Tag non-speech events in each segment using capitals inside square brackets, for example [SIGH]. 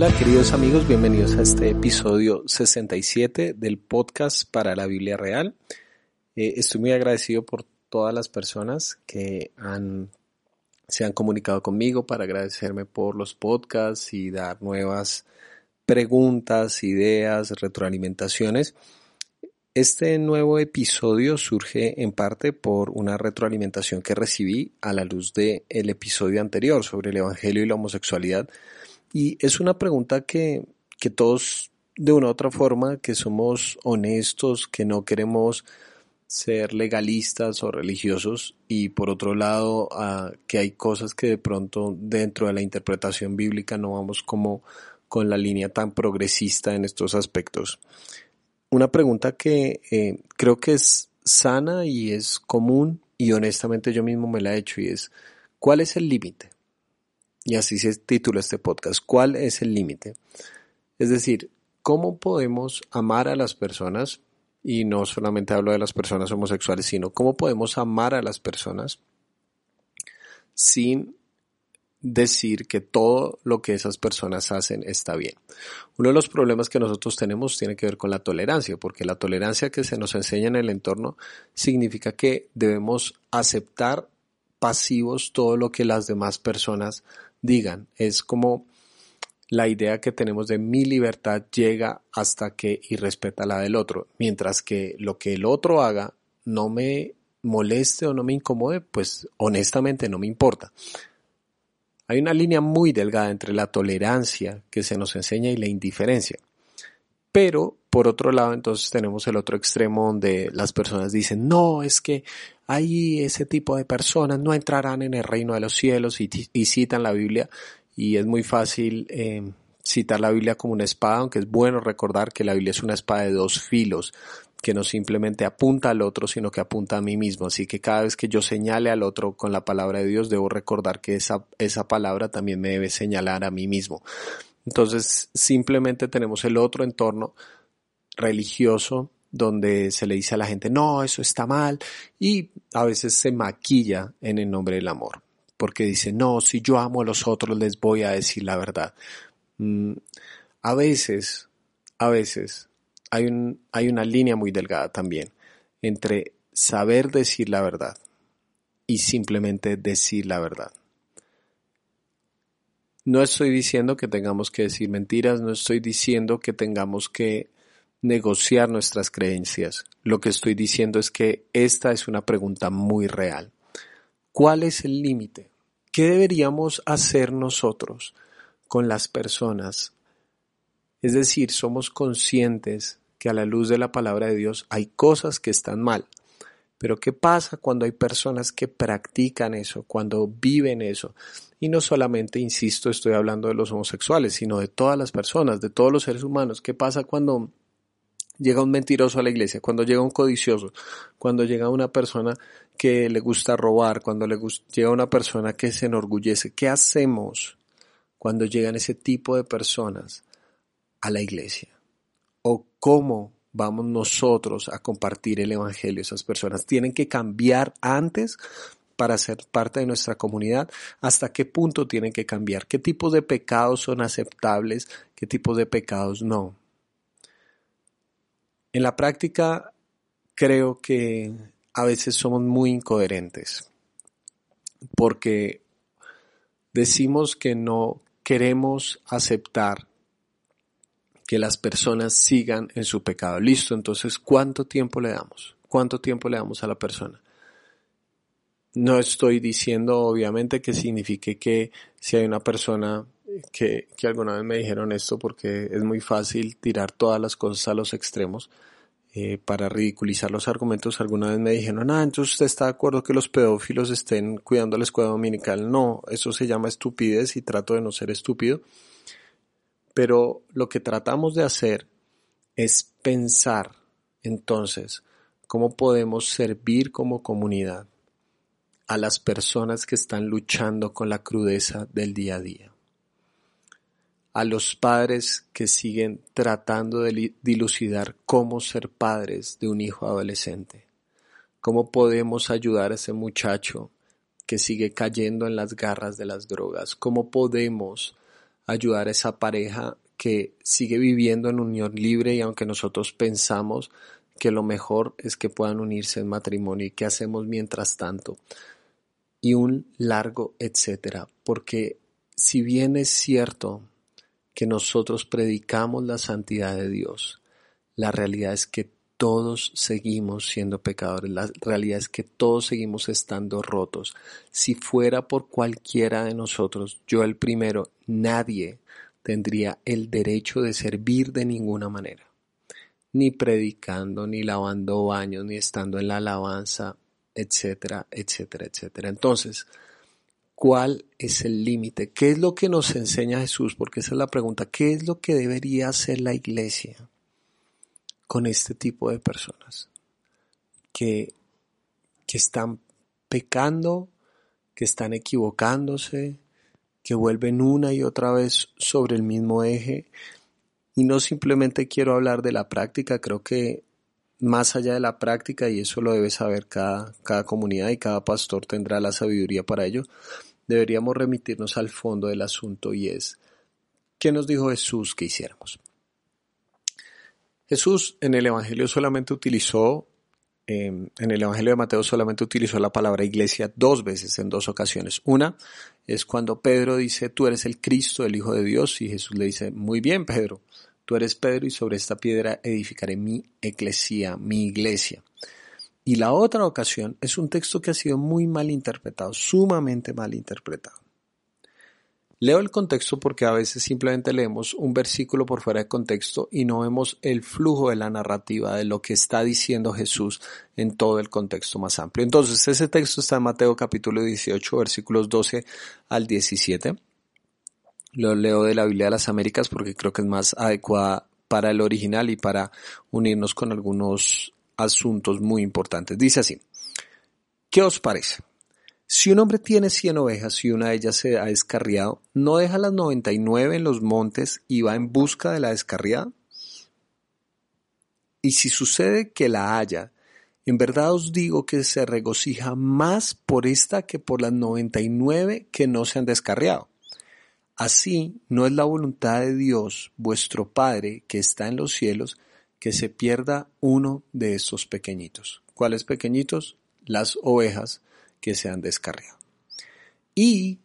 Hola queridos amigos, bienvenidos a este episodio 67 del podcast para la Biblia Real. Eh, estoy muy agradecido por todas las personas que han, se han comunicado conmigo para agradecerme por los podcasts y dar nuevas preguntas, ideas, retroalimentaciones. Este nuevo episodio surge en parte por una retroalimentación que recibí a la luz del el episodio anterior sobre el Evangelio y la homosexualidad. Y es una pregunta que, que todos, de una u otra forma, que somos honestos, que no queremos ser legalistas o religiosos y por otro lado que hay cosas que de pronto dentro de la interpretación bíblica no vamos como con la línea tan progresista en estos aspectos. Una pregunta que eh, creo que es sana y es común y honestamente yo mismo me la he hecho y es, ¿cuál es el límite? Y así se titula este podcast, ¿cuál es el límite? Es decir, ¿cómo podemos amar a las personas? Y no solamente hablo de las personas homosexuales, sino cómo podemos amar a las personas sin decir que todo lo que esas personas hacen está bien. Uno de los problemas que nosotros tenemos tiene que ver con la tolerancia, porque la tolerancia que se nos enseña en el entorno significa que debemos aceptar pasivos todo lo que las demás personas digan. Es como la idea que tenemos de mi libertad llega hasta que y respeta la del otro, mientras que lo que el otro haga no me moleste o no me incomode, pues honestamente no me importa. Hay una línea muy delgada entre la tolerancia que se nos enseña y la indiferencia. Pero, por otro lado, entonces tenemos el otro extremo donde las personas dicen, no, es que ahí ese tipo de personas no entrarán en el reino de los cielos y, citan la Biblia y es muy fácil eh, citar la Biblia como una espada, aunque es bueno recordar que la Biblia es una espada de dos filos que no simplemente apunta al otro, sino que apunta a mí mismo. Así que cada vez que yo señale al otro con la palabra de Dios, debo recordar que esa, esa palabra también me debe señalar a mí mismo. Entonces, simplemente tenemos el otro entorno religioso donde se le dice a la gente, no, eso está mal, y a veces se maquilla en el nombre del amor, porque dice, no, si yo amo a los otros les voy a decir la verdad. Mm, a veces, a veces hay, un, hay una línea muy delgada también entre saber decir la verdad y simplemente decir la verdad. No estoy diciendo que tengamos que decir mentiras, no estoy diciendo que tengamos que negociar nuestras creencias. Lo que estoy diciendo es que esta es una pregunta muy real. ¿Cuál es el límite? ¿Qué deberíamos hacer nosotros con las personas es decir, somos conscientes que a la luz de la palabra de Dios hay cosas que están mal. Pero ¿qué pasa cuando hay personas que practican eso, cuando viven eso? Y no solamente, insisto, estoy hablando de los homosexuales, sino de todas las personas, de todos los seres humanos. ¿Qué pasa cuando llega un mentiroso a la iglesia, cuando llega un codicioso, cuando llega una persona que le gusta robar, cuando le llega una persona que se enorgullece? ¿Qué hacemos cuando llegan ese tipo de personas? a la iglesia? ¿O cómo vamos nosotros a compartir el Evangelio? Esas personas tienen que cambiar antes para ser parte de nuestra comunidad, hasta qué punto tienen que cambiar, qué tipos de pecados son aceptables, qué tipos de pecados no. En la práctica creo que a veces somos muy incoherentes porque decimos que no queremos aceptar que las personas sigan en su pecado. Listo, entonces, ¿cuánto tiempo le damos? ¿Cuánto tiempo le damos a la persona? No estoy diciendo, obviamente, que signifique que si hay una persona que, alguna vez me dijeron esto, porque es muy fácil tirar todas las cosas a los extremos, eh, para ridiculizar los argumentos, alguna vez me dijeron, ah, entonces usted está de acuerdo que los pedófilos estén cuidando la escuela dominical. No, eso se llama estupidez y trato de no ser estúpido. Pero lo que tratamos de hacer es pensar entonces cómo podemos servir como comunidad a las personas que están luchando con la crudeza del día a día, a los padres que siguen tratando de dilucidar cómo ser padres de un hijo adolescente, cómo podemos ayudar a ese muchacho que sigue cayendo en las garras de las drogas, cómo podemos ayudar a esa pareja que sigue viviendo en unión libre y aunque nosotros pensamos que lo mejor es que puedan unirse en matrimonio y qué hacemos mientras tanto y un largo etcétera porque si bien es cierto que nosotros predicamos la santidad de Dios la realidad es que todos seguimos siendo pecadores, la realidad es que todos seguimos estando rotos. Si fuera por cualquiera de nosotros, yo el primero, nadie tendría el derecho de servir de ninguna manera, ni predicando, ni lavando baños, ni estando en la alabanza, etcétera, etcétera, etcétera. Entonces, ¿cuál es el límite? ¿Qué es lo que nos enseña Jesús? Porque esa es la pregunta. ¿Qué es lo que debería hacer la iglesia? con este tipo de personas que, que están pecando, que están equivocándose, que vuelven una y otra vez sobre el mismo eje. Y no simplemente quiero hablar de la práctica, creo que más allá de la práctica, y eso lo debe saber cada, cada comunidad y cada pastor tendrá la sabiduría para ello, deberíamos remitirnos al fondo del asunto y es, ¿qué nos dijo Jesús que hiciéramos? Jesús en el Evangelio solamente utilizó, em, en el Evangelio de Mateo solamente utilizó la palabra iglesia dos veces, en dos ocasiones. Una es cuando Pedro dice, tú eres el Cristo, el Hijo de Dios, y Jesús le dice, muy bien, Pedro, tú eres Pedro y sobre esta piedra edificaré mi eclesía, mi iglesia. Y la otra ocasión es un texto que ha sido muy mal interpretado, sumamente mal interpretado. Leo el contexto porque a veces simplemente leemos un versículo por fuera de contexto y no vemos el flujo de la narrativa de lo que está diciendo Jesús en todo el contexto más amplio. Entonces, ese texto está en Mateo capítulo 18, versículos 12 al 17. Lo leo de la Biblia de las Américas porque creo que es más adecuada para el original y para unirnos con algunos asuntos muy importantes. Dice así, ¿qué os parece? Si un hombre tiene cien ovejas y una de ellas se ha descarriado, ¿no deja las noventa y nueve en los montes y va en busca de la descarriada? Y si sucede que la haya, en verdad os digo que se regocija más por esta que por las noventa y nueve que no se han descarriado. Así no es la voluntad de Dios, vuestro Padre, que está en los cielos, que se pierda uno de estos pequeñitos. ¿Cuáles pequeñitos? Las ovejas que se han descarriado. Y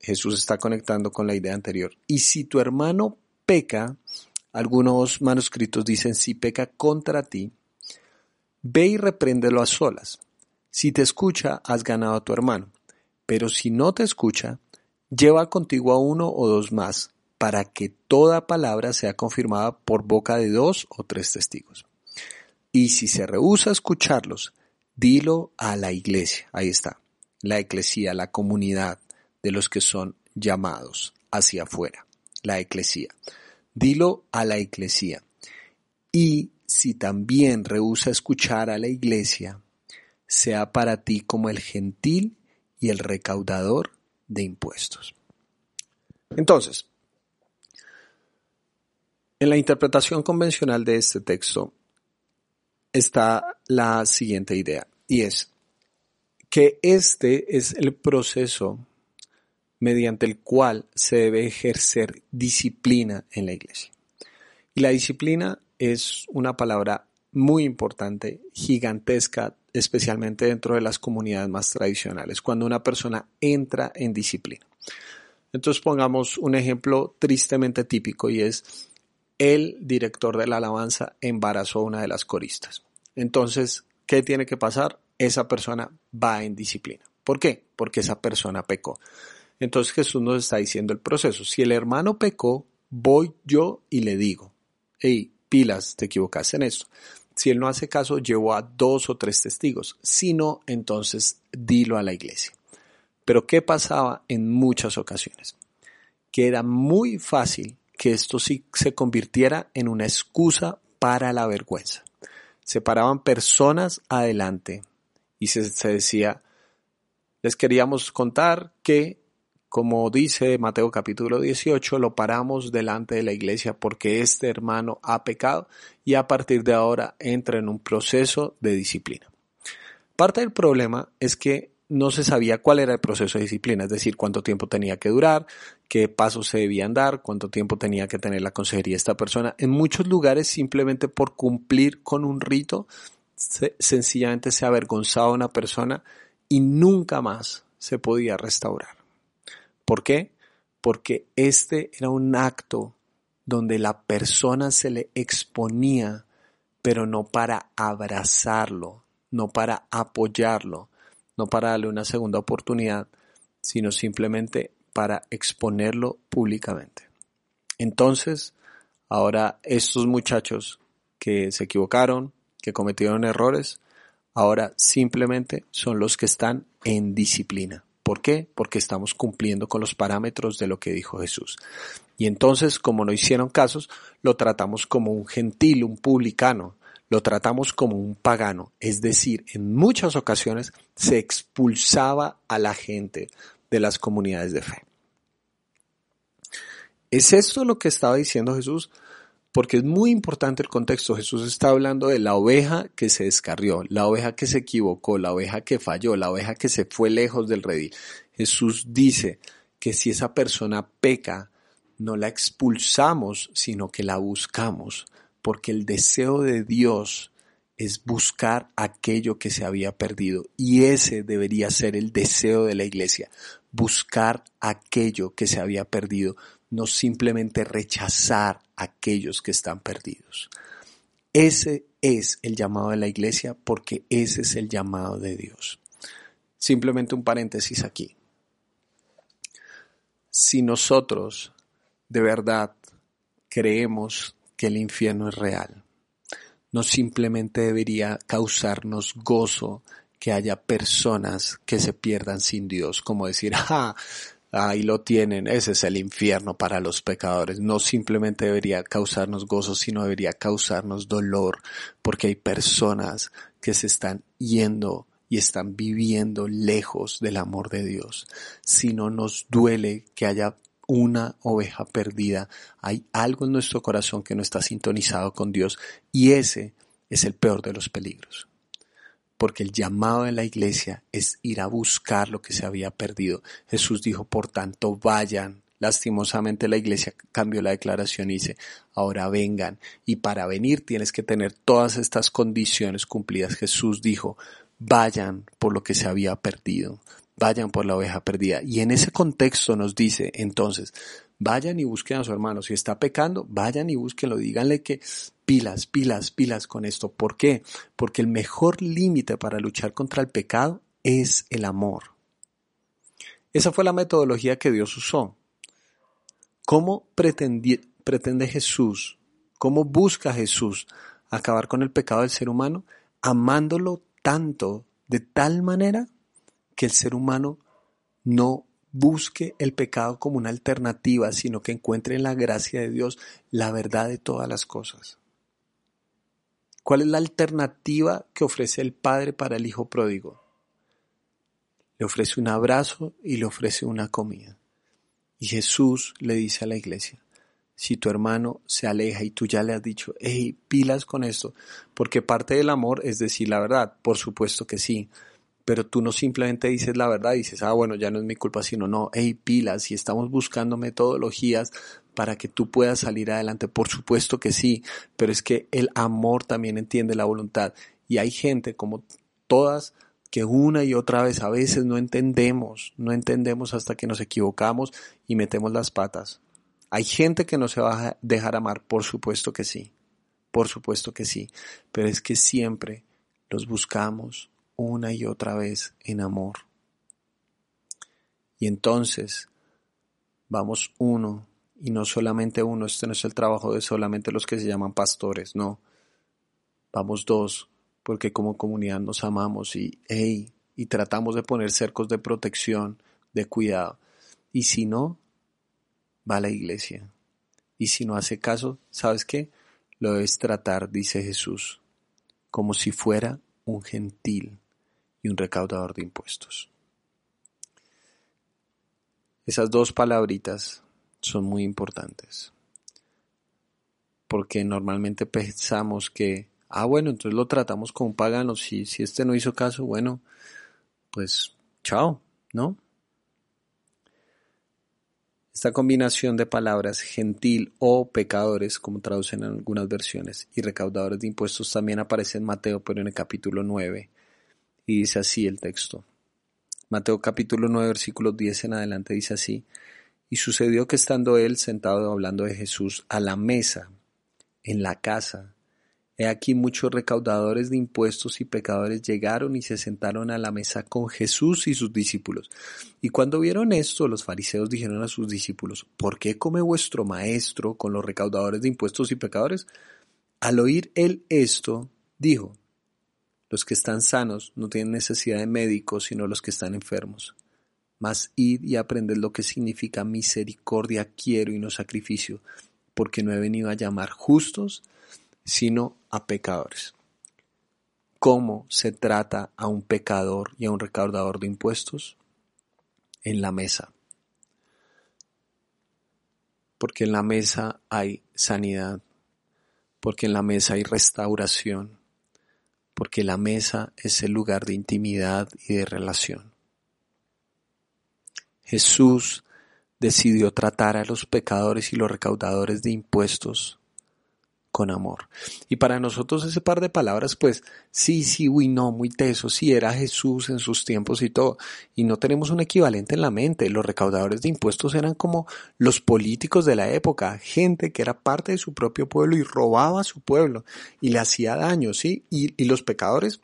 Jesús está conectando con la idea anterior. Y si tu hermano peca, algunos manuscritos dicen si peca contra ti, ve y repréndelo a solas. Si te escucha, has ganado a tu hermano. Pero si no te escucha, lleva contigo a uno o dos más, para que toda palabra sea confirmada por boca de dos o tres testigos. Y si se rehúsa escucharlos, Dilo a la iglesia, ahí está, la eclesía, la comunidad de los que son llamados hacia afuera, la eclesía. Dilo a la iglesia. Y si también rehúsa escuchar a la iglesia, sea para ti como el gentil y el recaudador de impuestos. Entonces, en la interpretación convencional de este texto está la siguiente idea y es que este es el proceso mediante el cual se debe ejercer disciplina en la iglesia. Y la disciplina es una palabra muy importante, gigantesca, especialmente dentro de las comunidades más tradicionales, cuando una persona entra en disciplina. Entonces pongamos un ejemplo tristemente típico y es el director de la alabanza embarazó a una de las coristas. Entonces, ¿qué tiene que pasar? Esa persona va en disciplina. ¿Por qué? Porque esa persona pecó. Entonces Jesús nos está diciendo el proceso. Si el hermano pecó, voy yo y le digo, hey, pilas, te equivocaste en esto. Si él no hace caso, llevo a dos o tres testigos. Si no, entonces dilo a la iglesia. Pero ¿qué pasaba en muchas ocasiones? Que era muy fácil que esto sí se convirtiera en una excusa para la vergüenza se paraban personas adelante y se, decía, les queríamos contar que, como dice Mateo capítulo 18, lo paramos delante de la iglesia porque este hermano ha pecado y a partir de ahora entra en un proceso de disciplina. Parte del problema es que no se sabía cuál era el proceso de disciplina, es decir, cuánto tiempo tenía que durar, qué pasos se debían dar, cuánto tiempo tenía que tener la consejería esta persona. En muchos lugares, simplemente por cumplir con un rito, sencillamente se avergonzaba una persona y nunca más se podía restaurar. ¿Por qué? Porque este era un acto donde la persona se le exponía, pero no para abrazarlo, no para apoyarlo, no para darle una segunda oportunidad, sino simplemente para exponerlo públicamente. Entonces, ahora estos muchachos que se equivocaron, que cometieron errores, ahora simplemente son los que están en disciplina. ¿Por qué? Porque estamos cumpliendo con los parámetros de lo que dijo Jesús. Y entonces, como no hicieron casos, lo tratamos como un gentil, un publicano, lo tratamos como un pagano, es decir, en muchas ocasiones se expulsaba a la gente de las comunidades de fe. ¿Es esto lo que estaba diciendo Jesús? Porque es muy importante el contexto. Jesús está hablando de la oveja que se descarrió, la oveja que se equivocó, la oveja que falló, la oveja que se fue lejos del redil. Jesús dice que si esa persona peca, no la expulsamos, sino que la buscamos porque el deseo de Dios es buscar aquello que se había perdido. Y ese debería ser el deseo de la iglesia, buscar aquello que se había perdido, no simplemente rechazar aquellos que están perdidos. Ese es el llamado de la iglesia porque ese es el llamado de Dios. Simplemente un paréntesis aquí. Si nosotros de verdad creemos que el infierno es real. No simplemente debería causarnos gozo que haya personas que se pierdan sin Dios, como decir, [LAUGHS] ah, ahí lo tienen, ese es el infierno para los pecadores. No simplemente debería causarnos gozo, sino debería causarnos dolor, porque hay personas que se están yendo y están viviendo lejos del amor de Dios. Si no nos duele que haya una oveja perdida. Hay algo en nuestro corazón que no está sintonizado con Dios y ese es el peor de los peligros. Porque el llamado de la iglesia es ir a buscar lo que se había perdido. Jesús dijo, por tanto, vayan. Lastimosamente la iglesia cambió la declaración y dice, ahora vengan. Y para venir tienes que tener todas estas condiciones cumplidas. Jesús dijo, vayan por lo que se había perdido vayan por la oveja perdida. Y en ese contexto nos dice entonces, vayan y busquen a su hermano. Si está pecando, vayan y búsquenlo. Díganle que pilas, pilas, pilas con esto. ¿Por qué? Porque el mejor límite para luchar contra el pecado es el amor. Esa fue la metodología que Dios usó. ¿Cómo pretende Jesús, cómo busca Jesús acabar con el pecado del ser humano? Amándolo tanto, de tal manera que el ser humano no busque el pecado como una alternativa, sino que encuentre en la gracia de Dios la verdad de todas las cosas. ¿Cuál es la alternativa que ofrece el Padre para el Hijo pródigo? Le ofrece un abrazo y le ofrece una comida. Y Jesús le dice a la iglesia, si tu hermano se aleja y tú ya le has dicho, hey, pilas con esto, porque parte del amor es decir la verdad, por supuesto que sí, pero tú no simplemente dices la verdad, dices, ah, bueno, ya no es mi culpa, sino no, hey, pilas, y estamos buscando metodologías para que tú puedas salir adelante. Por supuesto que sí, pero es que el amor también entiende la voluntad. Y hay gente como todas que una y otra vez a veces no entendemos, no entendemos hasta que nos equivocamos y metemos las patas. Hay gente que no se va a dejar amar, por supuesto que sí, por supuesto que sí, pero es que siempre los buscamos, una y otra vez en amor. Y entonces vamos uno, y no solamente uno, este no es el trabajo de solamente los que se llaman pastores, no. Vamos dos, porque como comunidad nos amamos y, hey, y tratamos de poner cercos de protección, de cuidado. Y si no, va a la iglesia. Y si no hace caso, ¿sabes qué? Lo debes tratar, dice Jesús, como si fuera un gentil y un recaudador de impuestos. Esas dos palabritas son muy importantes. Porque normalmente pensamos que, ah, bueno, entonces lo tratamos como pagano. Si, si este no hizo caso, bueno, pues chao, ¿no? Esta combinación de palabras gentil o pecadores, como traducen en algunas versiones, y recaudadores de impuestos también aparece en Mateo, pero en el capítulo 9. Y dice así el texto. Mateo capítulo 9, versículos 10 en adelante dice así. Y sucedió que estando él sentado hablando de Jesús a la mesa, en la casa, He aquí muchos recaudadores de impuestos y pecadores llegaron y se sentaron a la mesa con Jesús y sus discípulos. Y cuando vieron esto, los fariseos dijeron a sus discípulos, ¿por qué come vuestro maestro con los recaudadores de impuestos y pecadores? Al oír él esto, dijo, los que están sanos no tienen necesidad de médicos, sino los que están enfermos. Mas id y aprended lo que significa misericordia quiero y no sacrificio, porque no he venido a llamar justos, sino a pecadores. ¿Cómo se trata a un pecador y a un recaudador de impuestos? En la mesa. Porque en la mesa hay sanidad, porque en la mesa hay restauración, porque la mesa es el lugar de intimidad y de relación. Jesús decidió tratar a los pecadores y los recaudadores de impuestos con amor. Y para nosotros ese par de palabras, pues sí, sí, uy, no, muy teso, sí, era Jesús en sus tiempos y todo. Y no tenemos un equivalente en la mente. Los recaudadores de impuestos eran como los políticos de la época, gente que era parte de su propio pueblo y robaba a su pueblo y le hacía daño, ¿sí? Y, y los pecadores,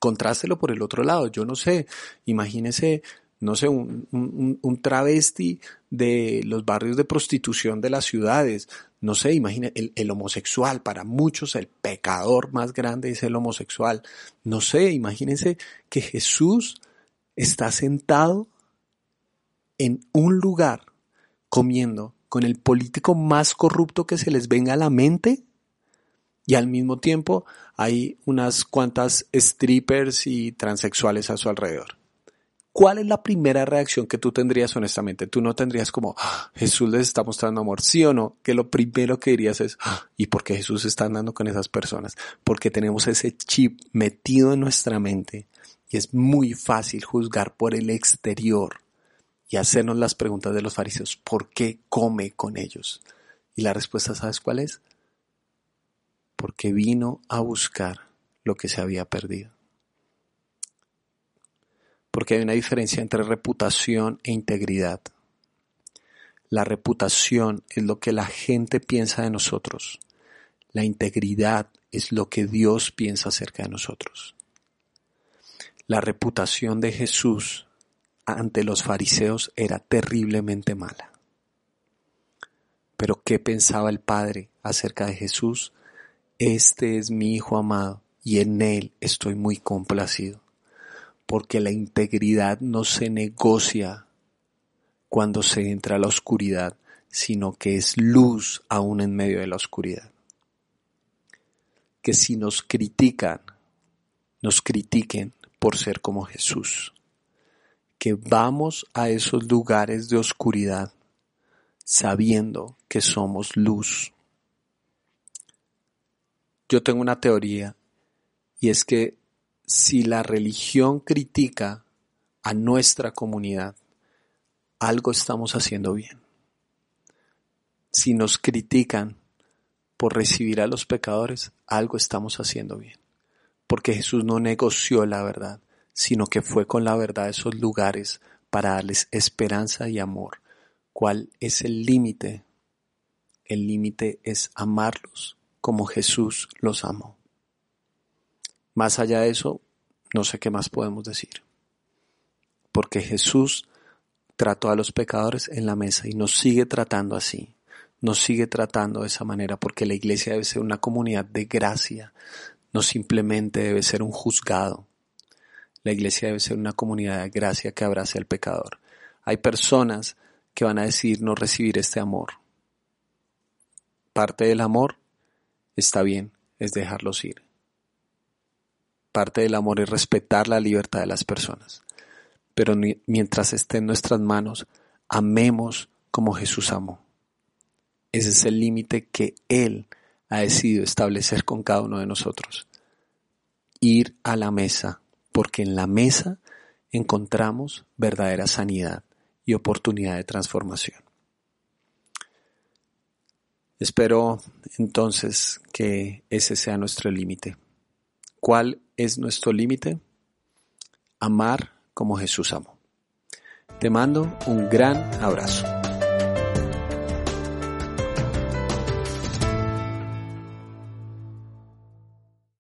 contrástelo por el otro lado. Yo no sé, imagínese no sé, un, un, travesti de los barrios de prostitución de las ciudades, no sé, imagina el, el, homosexual, para muchos el pecador más grande es el homosexual, no sé, imagínense que Jesús está sentado en un lugar comiendo con el político más corrupto que se les venga a la mente y al mismo tiempo hay unas cuantas strippers y transexuales a su alrededor. ¿Cuál es la primera reacción que tú tendrías honestamente? Tú no tendrías como, ah, Jesús les está mostrando amor, sí o no, que lo primero que dirías es, ah, ¿y por qué Jesús está andando con esas personas? Porque tenemos ese chip metido en nuestra mente y es muy fácil juzgar por el exterior y hacernos las preguntas de los fariseos, ¿por qué come con ellos? Y la respuesta, ¿sabes cuál es? Porque vino a buscar lo que se había perdido porque hay una diferencia entre reputación e integridad. La reputación es lo que la gente piensa de nosotros. La integridad es lo que Dios piensa acerca de nosotros. La reputación de Jesús ante los fariseos era terriblemente mala. Pero ¿qué pensaba el Padre acerca de Jesús? Este es mi Hijo amado y en Él estoy muy complacido porque la integridad no se negocia cuando se entra a la oscuridad, sino que es luz aún en medio de la oscuridad. Que si nos critican, nos critiquen por ser como Jesús. Que vamos a esos lugares de oscuridad sabiendo que somos luz. Yo tengo una teoría y es que si la religión critica a nuestra comunidad, algo estamos haciendo bien. Si nos critican por recibir a los pecadores, algo estamos haciendo bien. Porque Jesús no negoció la verdad, sino que fue con la verdad a esos lugares para darles esperanza y amor. ¿Cuál es el límite? El límite es amarlos como Jesús los amó. Más allá de eso, no sé qué más podemos decir. Porque Jesús trató a los pecadores en la mesa y nos sigue tratando así. Nos sigue tratando de esa manera porque la iglesia debe ser una comunidad de gracia, no simplemente debe ser un juzgado. La iglesia debe ser una comunidad de gracia que abrace al pecador. Hay personas que van a decir no recibir este amor. Parte del amor está bien, es dejarlos ir. Parte del amor es respetar la libertad de las personas. Pero mientras esté en nuestras manos, amemos como Jesús amó. Ese es el límite que Él ha decidido establecer con cada uno de nosotros. Ir a la mesa, porque en la mesa encontramos verdadera sanidad y oportunidad de transformación. Espero entonces que ese sea nuestro límite. ¿Cuál es nuestro límite? Amar como Jesús amó. Te mando un gran abrazo.